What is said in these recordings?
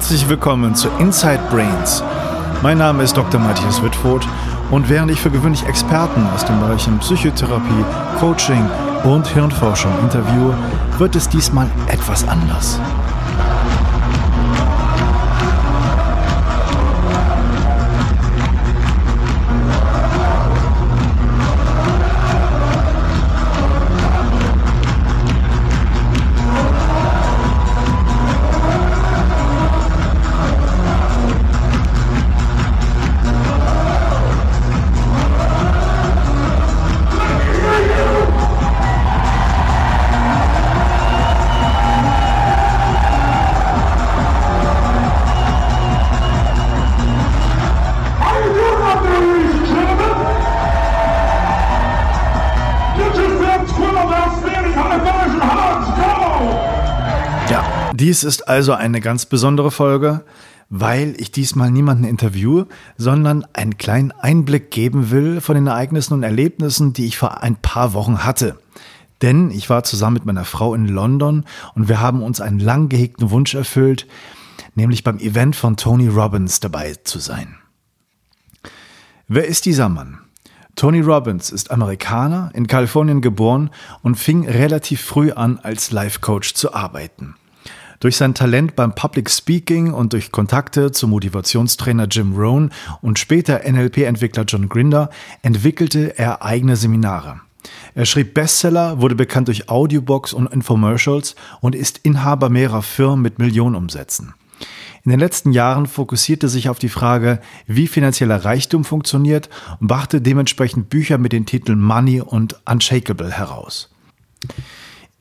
Herzlich willkommen zu Inside Brains. Mein Name ist Dr. Matthias Wittfurt und während ich für gewöhnlich Experten aus den Bereichen Psychotherapie, Coaching und Hirnforschung interviewe, wird es diesmal etwas anders. Dies ist also eine ganz besondere Folge, weil ich diesmal niemanden interviewe, sondern einen kleinen Einblick geben will von den Ereignissen und Erlebnissen, die ich vor ein paar Wochen hatte. Denn ich war zusammen mit meiner Frau in London und wir haben uns einen lang gehegten Wunsch erfüllt, nämlich beim Event von Tony Robbins dabei zu sein. Wer ist dieser Mann? Tony Robbins ist Amerikaner, in Kalifornien geboren und fing relativ früh an, als Life Coach zu arbeiten. Durch sein Talent beim Public Speaking und durch Kontakte zu Motivationstrainer Jim Rohn und später NLP-Entwickler John Grinder entwickelte er eigene Seminare. Er schrieb Bestseller, wurde bekannt durch Audiobox und Infomercials und ist Inhaber mehrerer Firmen mit Millionenumsätzen. In den letzten Jahren fokussierte sich auf die Frage, wie finanzieller Reichtum funktioniert und brachte dementsprechend Bücher mit den Titeln Money und Unshakable heraus.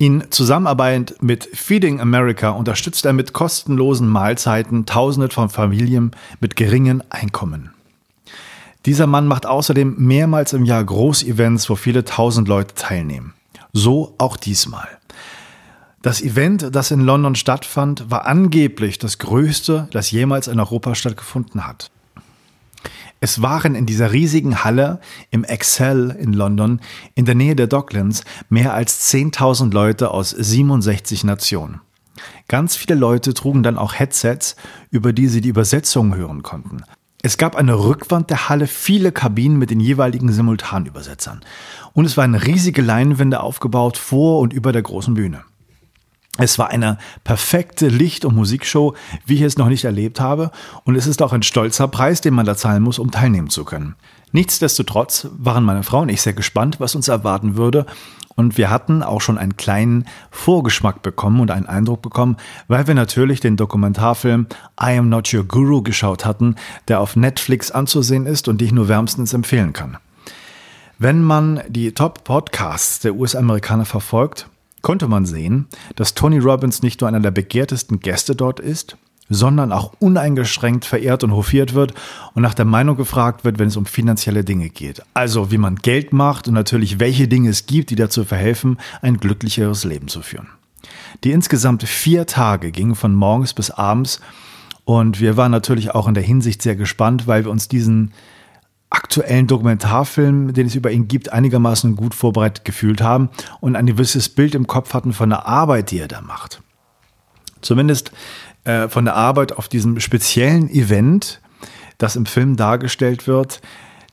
In Zusammenarbeit mit Feeding America unterstützt er mit kostenlosen Mahlzeiten Tausende von Familien mit geringen Einkommen. Dieser Mann macht außerdem mehrmals im Jahr Großevents, wo viele tausend Leute teilnehmen. So auch diesmal. Das Event, das in London stattfand, war angeblich das größte, das jemals in Europa stattgefunden hat. Es waren in dieser riesigen Halle im Excel in London in der Nähe der Docklands mehr als 10.000 Leute aus 67 Nationen. Ganz viele Leute trugen dann auch Headsets, über die sie die Übersetzungen hören konnten. Es gab eine Rückwand der Halle, viele Kabinen mit den jeweiligen Simultanübersetzern. Und es waren riesige Leinwände aufgebaut vor und über der großen Bühne. Es war eine perfekte Licht- und Musikshow, wie ich es noch nicht erlebt habe. Und es ist auch ein stolzer Preis, den man da zahlen muss, um teilnehmen zu können. Nichtsdestotrotz waren meine Frau und ich sehr gespannt, was uns erwarten würde. Und wir hatten auch schon einen kleinen Vorgeschmack bekommen und einen Eindruck bekommen, weil wir natürlich den Dokumentarfilm I Am Not Your Guru geschaut hatten, der auf Netflix anzusehen ist und die ich nur wärmstens empfehlen kann. Wenn man die Top-Podcasts der US-Amerikaner verfolgt, konnte man sehen, dass Tony Robbins nicht nur einer der begehrtesten Gäste dort ist, sondern auch uneingeschränkt verehrt und hofiert wird und nach der Meinung gefragt wird, wenn es um finanzielle Dinge geht. Also wie man Geld macht und natürlich welche Dinge es gibt, die dazu verhelfen, ein glücklicheres Leben zu führen. Die insgesamt vier Tage gingen von morgens bis abends und wir waren natürlich auch in der Hinsicht sehr gespannt, weil wir uns diesen aktuellen Dokumentarfilm, den es über ihn gibt, einigermaßen gut vorbereitet gefühlt haben und ein gewisses Bild im Kopf hatten von der Arbeit, die er da macht. Zumindest äh, von der Arbeit auf diesem speziellen Event, das im Film dargestellt wird,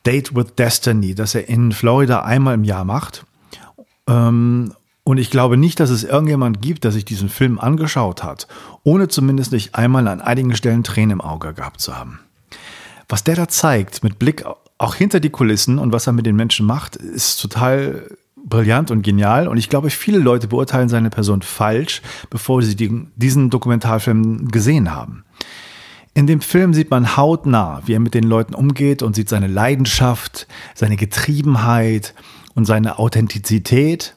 Date with Destiny, das er in Florida einmal im Jahr macht. Ähm, und ich glaube nicht, dass es irgendjemand gibt, der sich diesen Film angeschaut hat, ohne zumindest nicht einmal an einigen Stellen Tränen im Auge gehabt zu haben. Was der da zeigt, mit Blick auch hinter die Kulissen und was er mit den Menschen macht, ist total brillant und genial. Und ich glaube, viele Leute beurteilen seine Person falsch, bevor sie die, diesen Dokumentarfilm gesehen haben. In dem Film sieht man hautnah, wie er mit den Leuten umgeht und sieht seine Leidenschaft, seine Getriebenheit und seine Authentizität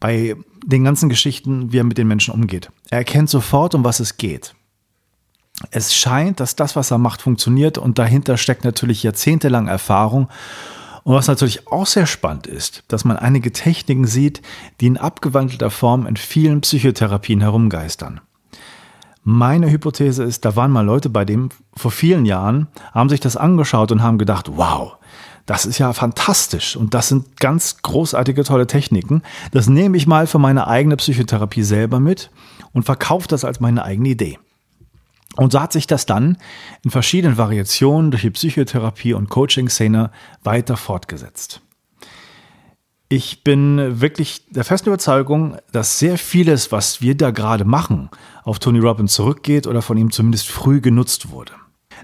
bei den ganzen Geschichten, wie er mit den Menschen umgeht. Er erkennt sofort, um was es geht es scheint, dass das, was er macht, funktioniert und dahinter steckt natürlich jahrzehntelang Erfahrung. Und was natürlich auch sehr spannend ist, dass man einige Techniken sieht, die in abgewandelter Form in vielen Psychotherapien herumgeistern. Meine Hypothese ist, da waren mal Leute bei dem vor vielen Jahren, haben sich das angeschaut und haben gedacht, wow, das ist ja fantastisch und das sind ganz großartige, tolle Techniken. Das nehme ich mal für meine eigene Psychotherapie selber mit und verkaufe das als meine eigene Idee. Und so hat sich das dann in verschiedenen Variationen durch die Psychotherapie und Coaching-Szene weiter fortgesetzt. Ich bin wirklich der festen Überzeugung, dass sehr vieles, was wir da gerade machen, auf Tony Robbins zurückgeht oder von ihm zumindest früh genutzt wurde.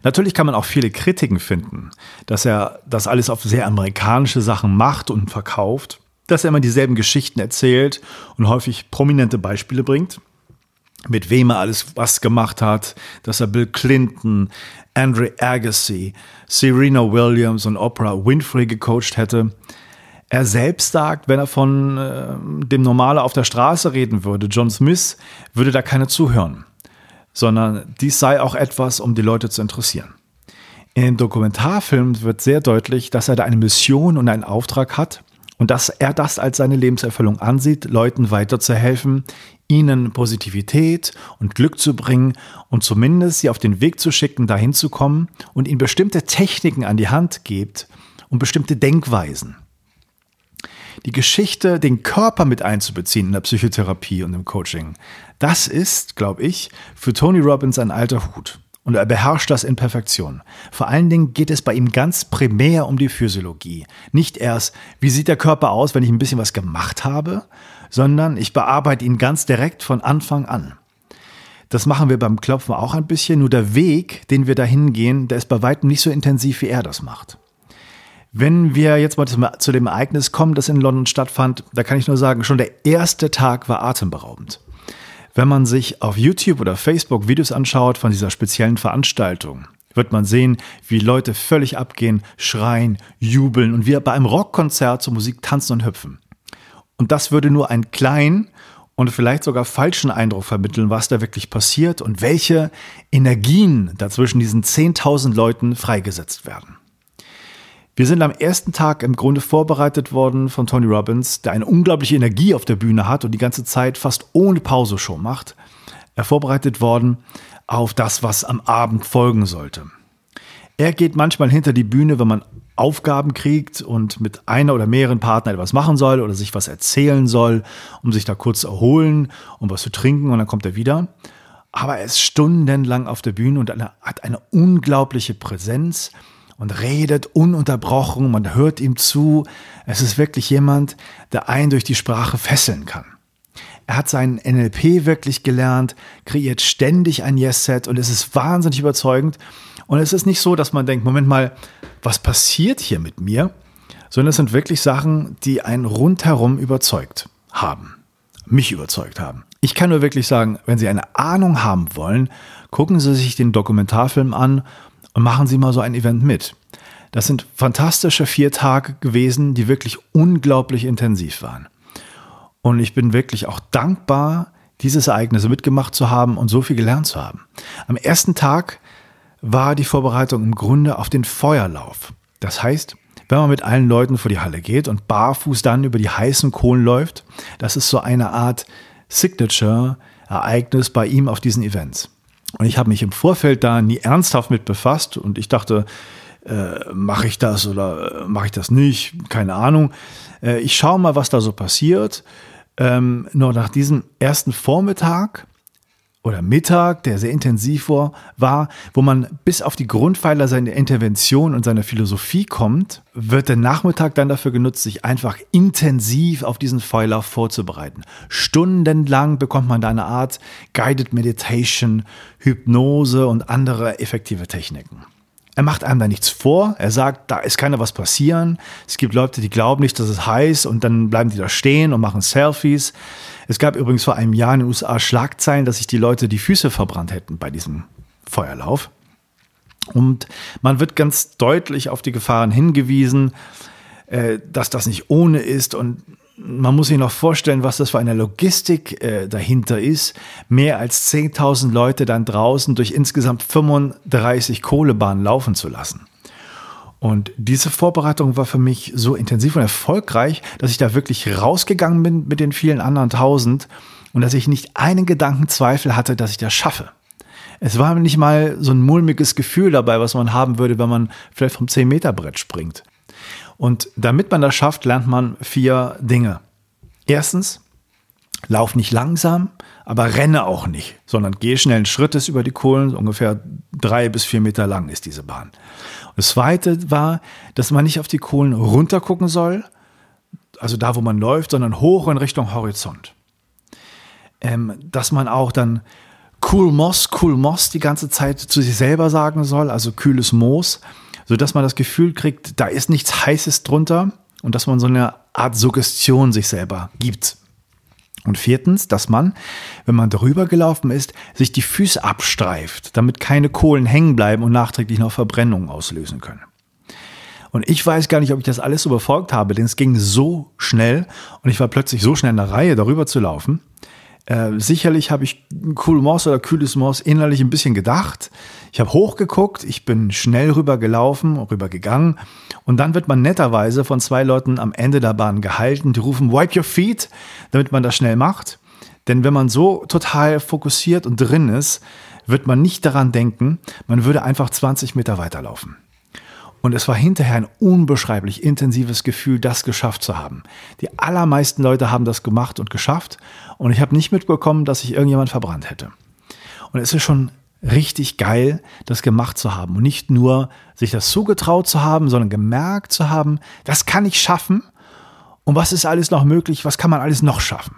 Natürlich kann man auch viele Kritiken finden, dass er das alles auf sehr amerikanische Sachen macht und verkauft, dass er immer dieselben Geschichten erzählt und häufig prominente Beispiele bringt, mit wem er alles was gemacht hat, dass er Bill Clinton, Andre Agassi, Serena Williams und Oprah Winfrey gecoacht hätte. Er selbst sagt, wenn er von äh, dem Normale auf der Straße reden würde, John Smith, würde da keiner zuhören, sondern dies sei auch etwas, um die Leute zu interessieren. In den Dokumentarfilmen wird sehr deutlich, dass er da eine Mission und einen Auftrag hat und dass er das als seine Lebenserfüllung ansieht, Leuten weiterzuhelfen, ihnen Positivität und Glück zu bringen und zumindest sie auf den Weg zu schicken, dahin zu kommen und ihnen bestimmte Techniken an die Hand gibt und bestimmte Denkweisen die Geschichte, den Körper mit einzubeziehen in der Psychotherapie und im Coaching, das ist, glaube ich, für Tony Robbins ein alter Hut. Und er beherrscht das in Perfektion. Vor allen Dingen geht es bei ihm ganz primär um die Physiologie. Nicht erst, wie sieht der Körper aus, wenn ich ein bisschen was gemacht habe, sondern ich bearbeite ihn ganz direkt von Anfang an. Das machen wir beim Klopfen auch ein bisschen, nur der Weg, den wir dahin gehen, der ist bei weitem nicht so intensiv, wie er das macht. Wenn wir jetzt mal zu dem Ereignis kommen, das in London stattfand, da kann ich nur sagen, schon der erste Tag war atemberaubend. Wenn man sich auf YouTube oder Facebook Videos anschaut von dieser speziellen Veranstaltung, wird man sehen, wie Leute völlig abgehen, schreien, jubeln und wir bei einem Rockkonzert zur Musik tanzen und hüpfen. Und das würde nur einen kleinen und vielleicht sogar falschen Eindruck vermitteln, was da wirklich passiert und welche Energien dazwischen diesen 10.000 Leuten freigesetzt werden. Wir sind am ersten Tag im Grunde vorbereitet worden von Tony Robbins, der eine unglaubliche Energie auf der Bühne hat und die ganze Zeit fast ohne Pause Show macht. Er vorbereitet worden auf das, was am Abend folgen sollte. Er geht manchmal hinter die Bühne, wenn man Aufgaben kriegt und mit einer oder mehreren Partnern etwas machen soll oder sich was erzählen soll, um sich da kurz zu erholen, um was zu trinken und dann kommt er wieder. Aber er ist stundenlang auf der Bühne und hat eine unglaubliche Präsenz und redet ununterbrochen, man hört ihm zu. Es ist wirklich jemand, der einen durch die Sprache fesseln kann. Er hat seinen NLP wirklich gelernt, kreiert ständig ein Yes-Set und es ist wahnsinnig überzeugend. Und es ist nicht so, dass man denkt, Moment mal, was passiert hier mit mir? Sondern es sind wirklich Sachen, die einen rundherum überzeugt haben. Mich überzeugt haben. Ich kann nur wirklich sagen, wenn Sie eine Ahnung haben wollen, gucken Sie sich den Dokumentarfilm an und machen Sie mal so ein Event mit. Das sind fantastische vier Tage gewesen, die wirklich unglaublich intensiv waren. Und ich bin wirklich auch dankbar, dieses Ereignis mitgemacht zu haben und so viel gelernt zu haben. Am ersten Tag war die Vorbereitung im Grunde auf den Feuerlauf. Das heißt, wenn man mit allen Leuten vor die Halle geht und barfuß dann über die heißen Kohlen läuft, das ist so eine Art Signature-Ereignis bei ihm auf diesen Events. Und ich habe mich im Vorfeld da nie ernsthaft mit befasst und ich dachte, äh, mache ich das oder mache ich das nicht? Keine Ahnung. Äh, ich schaue mal, was da so passiert. Ähm, nur nach diesem ersten Vormittag oder Mittag, der sehr intensiv war, wo man bis auf die Grundpfeiler seiner Intervention und seiner Philosophie kommt, wird der Nachmittag dann dafür genutzt, sich einfach intensiv auf diesen Feuerlauf vorzubereiten. Stundenlang bekommt man da eine Art Guided Meditation, Hypnose und andere effektive Techniken. Er macht einem da nichts vor. Er sagt, da ist keiner was passieren. Es gibt Leute, die glauben nicht, dass es heiß und dann bleiben die da stehen und machen Selfies. Es gab übrigens vor einem Jahr in den USA Schlagzeilen, dass sich die Leute die Füße verbrannt hätten bei diesem Feuerlauf. Und man wird ganz deutlich auf die Gefahren hingewiesen, äh, dass das nicht ohne ist und man muss sich noch vorstellen, was das für eine Logistik äh, dahinter ist. Mehr als 10.000 Leute dann draußen durch insgesamt 35 Kohlebahnen laufen zu lassen. Und diese Vorbereitung war für mich so intensiv und erfolgreich, dass ich da wirklich rausgegangen bin mit den vielen anderen tausend und dass ich nicht einen Gedanken Zweifel hatte, dass ich das schaffe. Es war nicht mal so ein mulmiges Gefühl dabei, was man haben würde, wenn man vielleicht vom 10-Meter-Brett springt. Und damit man das schafft, lernt man vier Dinge. Erstens, Lauf nicht langsam, aber renne auch nicht, sondern gehe schnellen Schrittes über die Kohlen. Ungefähr drei bis vier Meter lang ist diese Bahn. Und das zweite war, dass man nicht auf die Kohlen runtergucken soll, also da, wo man läuft, sondern hoch in Richtung Horizont. Ähm, dass man auch dann cool Moss, cool Moss die ganze Zeit zu sich selber sagen soll, also kühles Moos, sodass man das Gefühl kriegt, da ist nichts Heißes drunter und dass man so eine Art Suggestion sich selber gibt. Und viertens, dass man, wenn man darüber gelaufen ist, sich die Füße abstreift, damit keine Kohlen hängen bleiben und nachträglich noch Verbrennungen auslösen können. Und ich weiß gar nicht, ob ich das alles so befolgt habe, denn es ging so schnell und ich war plötzlich so schnell in der Reihe, darüber zu laufen. Äh, sicherlich habe ich Cool Moss oder Kühles Moss innerlich ein bisschen gedacht. Ich habe hochgeguckt, ich bin schnell rüber gelaufen, rüber gegangen und dann wird man netterweise von zwei Leuten am Ende der Bahn gehalten, die rufen Wipe your feet, damit man das schnell macht. Denn wenn man so total fokussiert und drin ist, wird man nicht daran denken, man würde einfach 20 Meter weiterlaufen. Und es war hinterher ein unbeschreiblich intensives Gefühl, das geschafft zu haben. Die allermeisten Leute haben das gemacht und geschafft. Und ich habe nicht mitbekommen, dass sich irgendjemand verbrannt hätte. Und es ist schon richtig geil, das gemacht zu haben. Und nicht nur sich das zugetraut zu haben, sondern gemerkt zu haben, das kann ich schaffen. Und was ist alles noch möglich? Was kann man alles noch schaffen?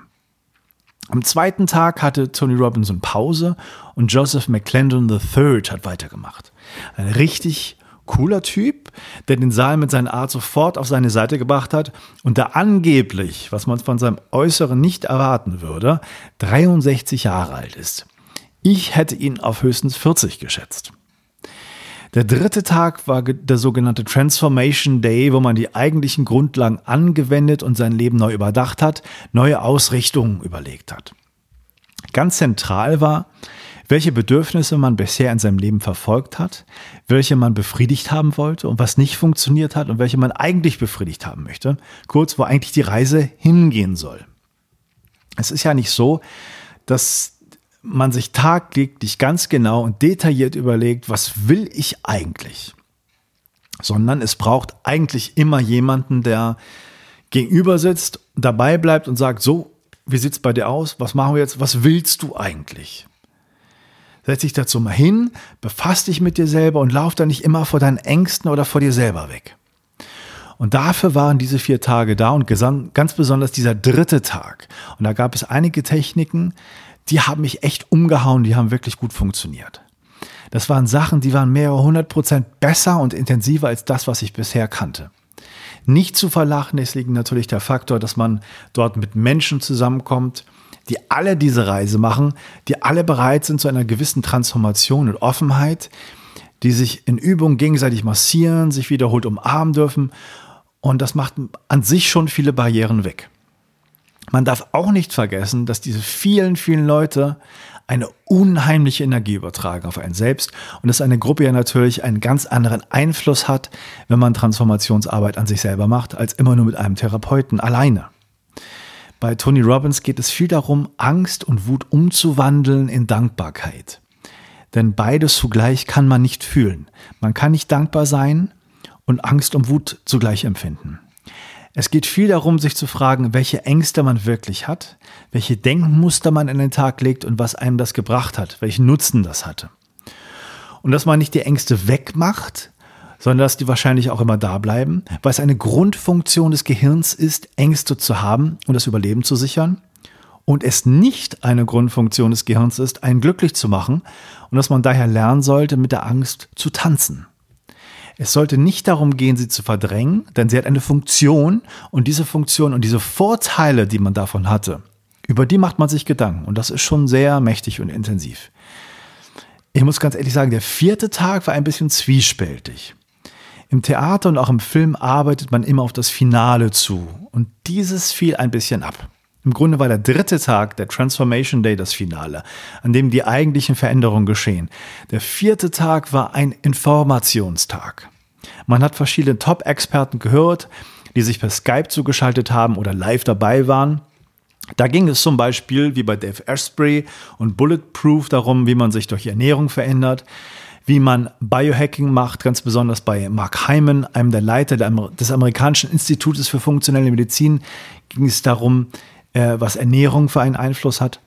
Am zweiten Tag hatte Tony Robinson Pause und Joseph McClendon III hat weitergemacht. Ein richtig cooler Typ, der den Saal mit seiner Art sofort auf seine Seite gebracht hat und der angeblich, was man von seinem Äußeren nicht erwarten würde, 63 Jahre alt ist. Ich hätte ihn auf höchstens 40 geschätzt. Der dritte Tag war der sogenannte Transformation Day, wo man die eigentlichen Grundlagen angewendet und sein Leben neu überdacht hat, neue Ausrichtungen überlegt hat. Ganz zentral war, welche Bedürfnisse man bisher in seinem Leben verfolgt hat, welche man befriedigt haben wollte und was nicht funktioniert hat und welche man eigentlich befriedigt haben möchte. Kurz, wo eigentlich die Reise hingehen soll. Es ist ja nicht so, dass man sich tagtäglich ganz genau und detailliert überlegt, was will ich eigentlich? Sondern es braucht eigentlich immer jemanden, der gegenüber sitzt, dabei bleibt und sagt, so, wie sieht's bei dir aus? Was machen wir jetzt? Was willst du eigentlich? Setz dich dazu mal hin, befass dich mit dir selber und lauf da nicht immer vor deinen Ängsten oder vor dir selber weg. Und dafür waren diese vier Tage da und ganz besonders dieser dritte Tag. Und da gab es einige Techniken, die haben mich echt umgehauen, die haben wirklich gut funktioniert. Das waren Sachen, die waren mehrere hundert Prozent besser und intensiver als das, was ich bisher kannte. Nicht zu vernachlässigen natürlich der Faktor, dass man dort mit Menschen zusammenkommt, die alle diese Reise machen, die alle bereit sind zu einer gewissen Transformation und Offenheit, die sich in Übung gegenseitig massieren, sich wiederholt umarmen dürfen. Und das macht an sich schon viele Barrieren weg. Man darf auch nicht vergessen, dass diese vielen, vielen Leute eine unheimliche Energie übertragen auf einen selbst und dass eine Gruppe ja natürlich einen ganz anderen Einfluss hat, wenn man Transformationsarbeit an sich selber macht, als immer nur mit einem Therapeuten alleine. Bei Tony Robbins geht es viel darum, Angst und Wut umzuwandeln in Dankbarkeit. Denn beides zugleich kann man nicht fühlen. Man kann nicht dankbar sein und Angst und Wut zugleich empfinden. Es geht viel darum, sich zu fragen, welche Ängste man wirklich hat, welche Denkmuster man in den Tag legt und was einem das gebracht hat, welchen Nutzen das hatte. Und dass man nicht die Ängste wegmacht, sondern dass die wahrscheinlich auch immer da bleiben, weil es eine Grundfunktion des Gehirns ist, Ängste zu haben und das Überleben zu sichern. Und es nicht eine Grundfunktion des Gehirns ist, einen glücklich zu machen und dass man daher lernen sollte, mit der Angst zu tanzen. Es sollte nicht darum gehen, sie zu verdrängen, denn sie hat eine Funktion und diese Funktion und diese Vorteile, die man davon hatte, über die macht man sich Gedanken und das ist schon sehr mächtig und intensiv. Ich muss ganz ehrlich sagen, der vierte Tag war ein bisschen zwiespältig. Im Theater und auch im Film arbeitet man immer auf das Finale zu. Und dieses fiel ein bisschen ab. Im Grunde war der dritte Tag, der Transformation Day, das Finale, an dem die eigentlichen Veränderungen geschehen. Der vierte Tag war ein Informationstag. Man hat verschiedene Top-Experten gehört, die sich per Skype zugeschaltet haben oder live dabei waren. Da ging es zum Beispiel, wie bei Dave Asprey und Bulletproof, darum, wie man sich durch Ernährung verändert wie man Biohacking macht, ganz besonders bei Mark Hyman, einem der Leiter des amerikanischen Institutes für funktionelle Medizin, ging es darum, äh, was Ernährung für einen Einfluss hat.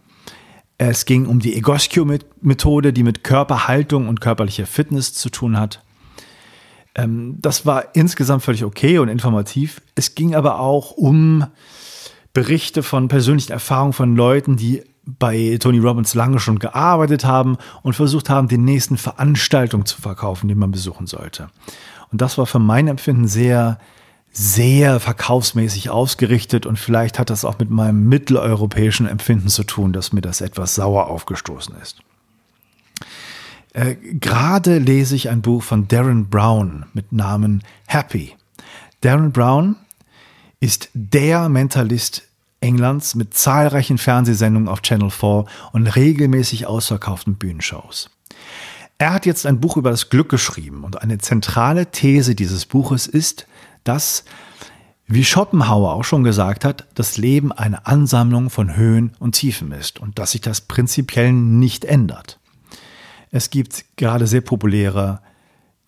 Es ging um die Egoscue-Methode, die mit Körperhaltung und körperlicher Fitness zu tun hat. Ähm, das war insgesamt völlig okay und informativ. Es ging aber auch um Berichte von persönlichen Erfahrungen von Leuten, die bei Tony Robbins lange schon gearbeitet haben und versucht haben, die nächsten Veranstaltungen zu verkaufen, die man besuchen sollte. Und das war für mein Empfinden sehr, sehr verkaufsmäßig ausgerichtet und vielleicht hat das auch mit meinem mitteleuropäischen Empfinden zu tun, dass mir das etwas sauer aufgestoßen ist. Äh, Gerade lese ich ein Buch von Darren Brown mit Namen Happy. Darren Brown ist der Mentalist Englands mit zahlreichen Fernsehsendungen auf Channel 4 und regelmäßig ausverkauften Bühnenshows. Er hat jetzt ein Buch über das Glück geschrieben und eine zentrale These dieses Buches ist, dass, wie Schopenhauer auch schon gesagt hat, das Leben eine Ansammlung von Höhen und Tiefen ist und dass sich das prinzipiell nicht ändert. Es gibt gerade sehr populäre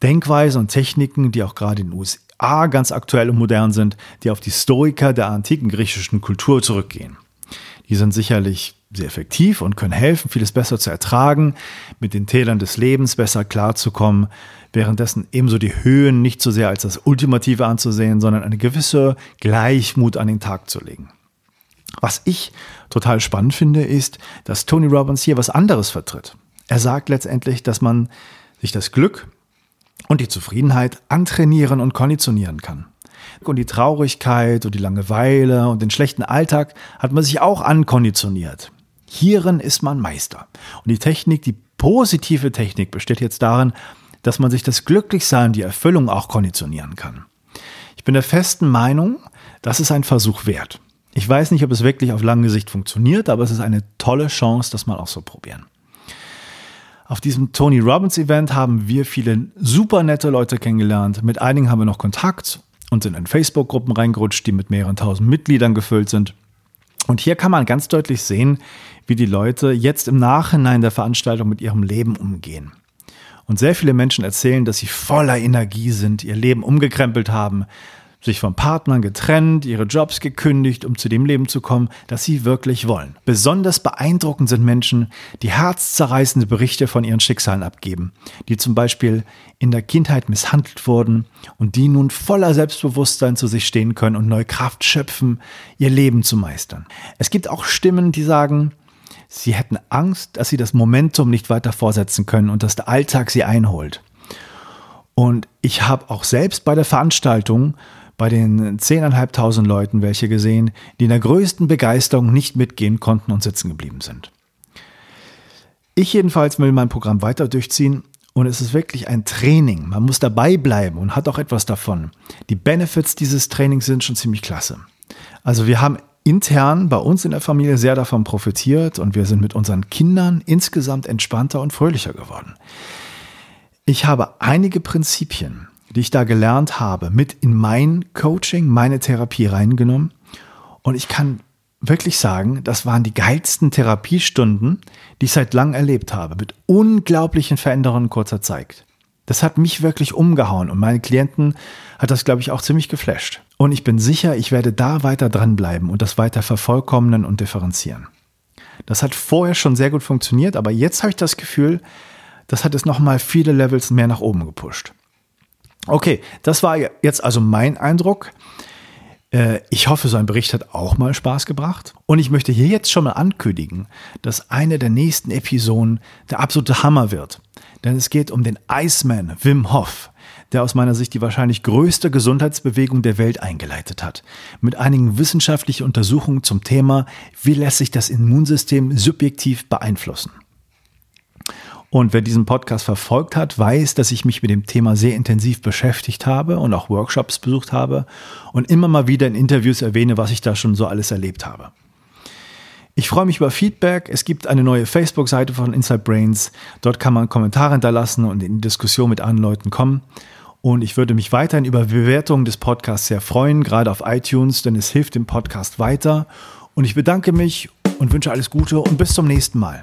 Denkweisen und Techniken, die auch gerade in den USA ganz aktuell und modern sind, die auf die Stoiker der antiken griechischen Kultur zurückgehen. Die sind sicherlich sehr effektiv und können helfen, vieles besser zu ertragen, mit den Tälern des Lebens besser klarzukommen, währenddessen ebenso die Höhen nicht so sehr als das Ultimative anzusehen, sondern eine gewisse Gleichmut an den Tag zu legen. Was ich total spannend finde, ist, dass Tony Robbins hier was anderes vertritt. Er sagt letztendlich, dass man sich das Glück und die Zufriedenheit antrainieren und konditionieren kann. Und die Traurigkeit und die Langeweile und den schlechten Alltag hat man sich auch ankonditioniert. Hierin ist man Meister. Und die Technik, die positive Technik besteht jetzt darin, dass man sich das Glücklichsein, die Erfüllung auch konditionieren kann. Ich bin der festen Meinung, das ist ein Versuch wert. Ich weiß nicht, ob es wirklich auf lange Sicht funktioniert, aber es ist eine tolle Chance, das mal auch so probieren. Auf diesem Tony Robbins Event haben wir viele super nette Leute kennengelernt. Mit einigen haben wir noch Kontakt und sind in Facebook-Gruppen reingerutscht, die mit mehreren tausend Mitgliedern gefüllt sind. Und hier kann man ganz deutlich sehen, wie die Leute jetzt im Nachhinein der Veranstaltung mit ihrem Leben umgehen. Und sehr viele Menschen erzählen, dass sie voller Energie sind, ihr Leben umgekrempelt haben, sich von Partnern getrennt, ihre Jobs gekündigt, um zu dem Leben zu kommen, das sie wirklich wollen. Besonders beeindruckend sind Menschen, die herzzerreißende Berichte von ihren Schicksalen abgeben, die zum Beispiel in der Kindheit misshandelt wurden und die nun voller Selbstbewusstsein zu sich stehen können und neue Kraft schöpfen, ihr Leben zu meistern. Es gibt auch Stimmen, die sagen, sie hätten Angst, dass sie das Momentum nicht weiter vorsetzen können und dass der Alltag sie einholt. Und ich habe auch selbst bei der Veranstaltung bei den 10.500 Leuten welche gesehen, die in der größten Begeisterung nicht mitgehen konnten und sitzen geblieben sind. Ich jedenfalls will mein Programm weiter durchziehen und es ist wirklich ein Training. Man muss dabei bleiben und hat auch etwas davon. Die Benefits dieses Trainings sind schon ziemlich klasse. Also wir haben intern bei uns in der Familie sehr davon profitiert und wir sind mit unseren Kindern insgesamt entspannter und fröhlicher geworden. Ich habe einige Prinzipien, die ich da gelernt habe, mit in mein Coaching, meine Therapie reingenommen. Und ich kann wirklich sagen, das waren die geilsten Therapiestunden, die ich seit langem erlebt habe, mit unglaublichen Veränderungen in kurzer Zeit. Das hat mich wirklich umgehauen und meine Klienten hat das, glaube ich, auch ziemlich geflasht. Und ich bin sicher, ich werde da weiter dranbleiben und das weiter vervollkommnen und differenzieren. Das hat vorher schon sehr gut funktioniert, aber jetzt habe ich das Gefühl, das hat es nochmal viele Levels mehr nach oben gepusht. Okay, das war jetzt also mein Eindruck. Äh, ich hoffe, so ein Bericht hat auch mal Spaß gebracht. Und ich möchte hier jetzt schon mal ankündigen, dass eine der nächsten Episoden der absolute Hammer wird. Denn es geht um den Iceman Wim Hof, der aus meiner Sicht die wahrscheinlich größte Gesundheitsbewegung der Welt eingeleitet hat. Mit einigen wissenschaftlichen Untersuchungen zum Thema, wie lässt sich das Immunsystem subjektiv beeinflussen. Und wer diesen Podcast verfolgt hat, weiß, dass ich mich mit dem Thema sehr intensiv beschäftigt habe und auch Workshops besucht habe und immer mal wieder in Interviews erwähne, was ich da schon so alles erlebt habe. Ich freue mich über Feedback. Es gibt eine neue Facebook-Seite von Inside Brains. Dort kann man Kommentare hinterlassen und in Diskussion mit anderen Leuten kommen. Und ich würde mich weiterhin über Bewertungen des Podcasts sehr freuen, gerade auf iTunes, denn es hilft dem Podcast weiter. Und ich bedanke mich und wünsche alles Gute und bis zum nächsten Mal.